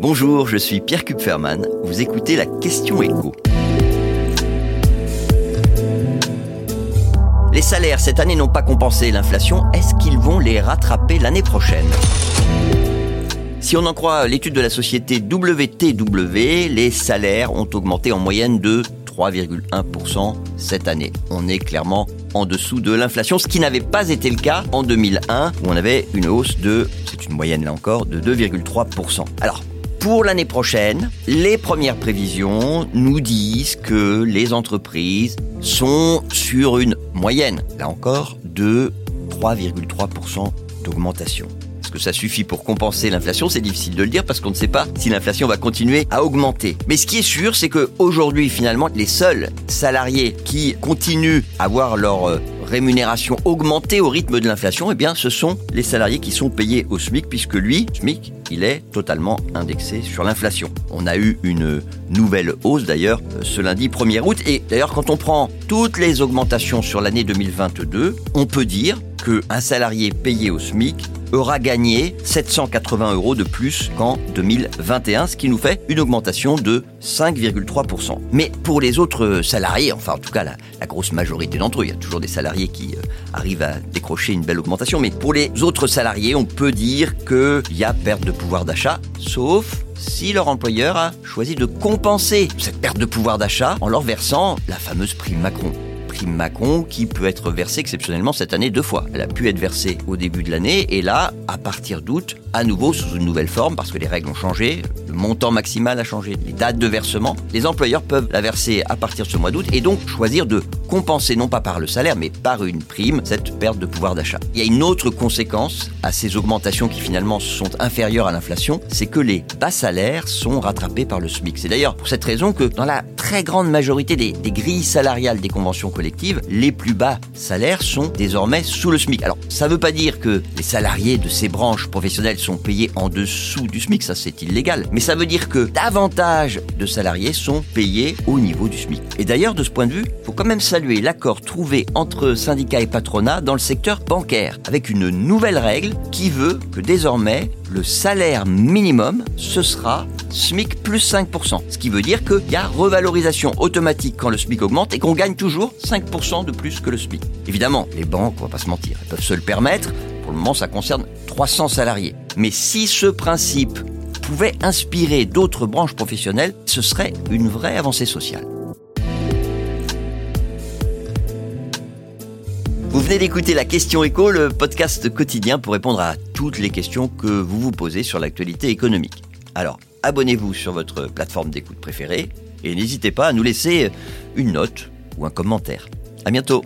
Bonjour, je suis Pierre Kupferman. Vous écoutez la question écho. Les salaires cette année n'ont pas compensé l'inflation. Est-ce qu'ils vont les rattraper l'année prochaine? Si on en croit l'étude de la société WTW, les salaires ont augmenté en moyenne de 3,1% cette année. On est clairement en dessous de l'inflation, ce qui n'avait pas été le cas en 2001, où on avait une hausse de, c'est une moyenne là encore, de 2,3%. Alors, pour l'année prochaine, les premières prévisions nous disent que les entreprises sont sur une moyenne, là encore, de 3,3% d'augmentation. Est-ce que ça suffit pour compenser l'inflation C'est difficile de le dire parce qu'on ne sait pas si l'inflation va continuer à augmenter. Mais ce qui est sûr, c'est qu'aujourd'hui, finalement, les seuls salariés qui continuent à avoir leur euh, rémunération augmentée au rythme de l'inflation, eh bien, ce sont les salariés qui sont payés au SMIC, puisque lui, SMIC, il est totalement indexé sur l'inflation. On a eu une nouvelle hausse d'ailleurs ce lundi 1er août, et d'ailleurs quand on prend toutes les augmentations sur l'année 2022, on peut dire qu'un salarié payé au SMIC aura gagné 780 euros de plus qu'en 2021, ce qui nous fait une augmentation de 5,3%. Mais pour les autres salariés, enfin en tout cas la, grosse majorité d'entre eux, il y a toujours des salariés qui euh, arrivent à décrocher une belle augmentation, mais pour les autres salariés, on peut dire qu'il y a perte de pouvoir d'achat, sauf si leur employeur a choisi de compenser cette perte de pouvoir d'achat en leur versant la fameuse prime Macron prime Macron qui peut être versée exceptionnellement cette année deux fois. Elle a pu être versée au début de l'année et là, à partir d'août, à nouveau sous une nouvelle forme parce que les règles ont changé, le montant maximal a changé, les dates de versement. Les employeurs peuvent la verser à partir de ce mois d'août et donc choisir de compenser non pas par le salaire mais par une prime cette perte de pouvoir d'achat. Il y a une autre conséquence à ces augmentations qui finalement sont inférieures à l'inflation, c'est que les bas salaires sont rattrapés par le SMIC. C'est d'ailleurs pour cette raison que dans la très grande majorité des, grilles salariales des conventions les plus bas salaires sont désormais sous le SMIC. Alors ça ne veut pas dire que les salariés de ces branches professionnelles sont payés en dessous du SMIC, ça c'est illégal. Mais ça veut dire que davantage de salariés sont payés au niveau du SMIC. Et d'ailleurs, de ce point de vue, il faut quand même saluer l'accord trouvé entre syndicats et patronat dans le secteur bancaire, avec une nouvelle règle qui veut que désormais, le salaire minimum, ce sera SMIC plus 5%. Ce qui veut dire qu'il y a revalorisation automatique quand le SMIC augmente et qu'on gagne toujours 5% de plus que le SMIC. Évidemment, les banques, on va pas se mentir, elles peuvent se le permettre. Pour le moment, ça concerne 300 salariés. Mais si ce principe pouvait inspirer d'autres branches professionnelles, ce serait une vraie avancée sociale. Vous venez d'écouter la question écho, le podcast quotidien pour répondre à toutes les questions que vous vous posez sur l'actualité économique. Alors, abonnez-vous sur votre plateforme d'écoute préférée et n'hésitez pas à nous laisser une note ou un commentaire. À bientôt.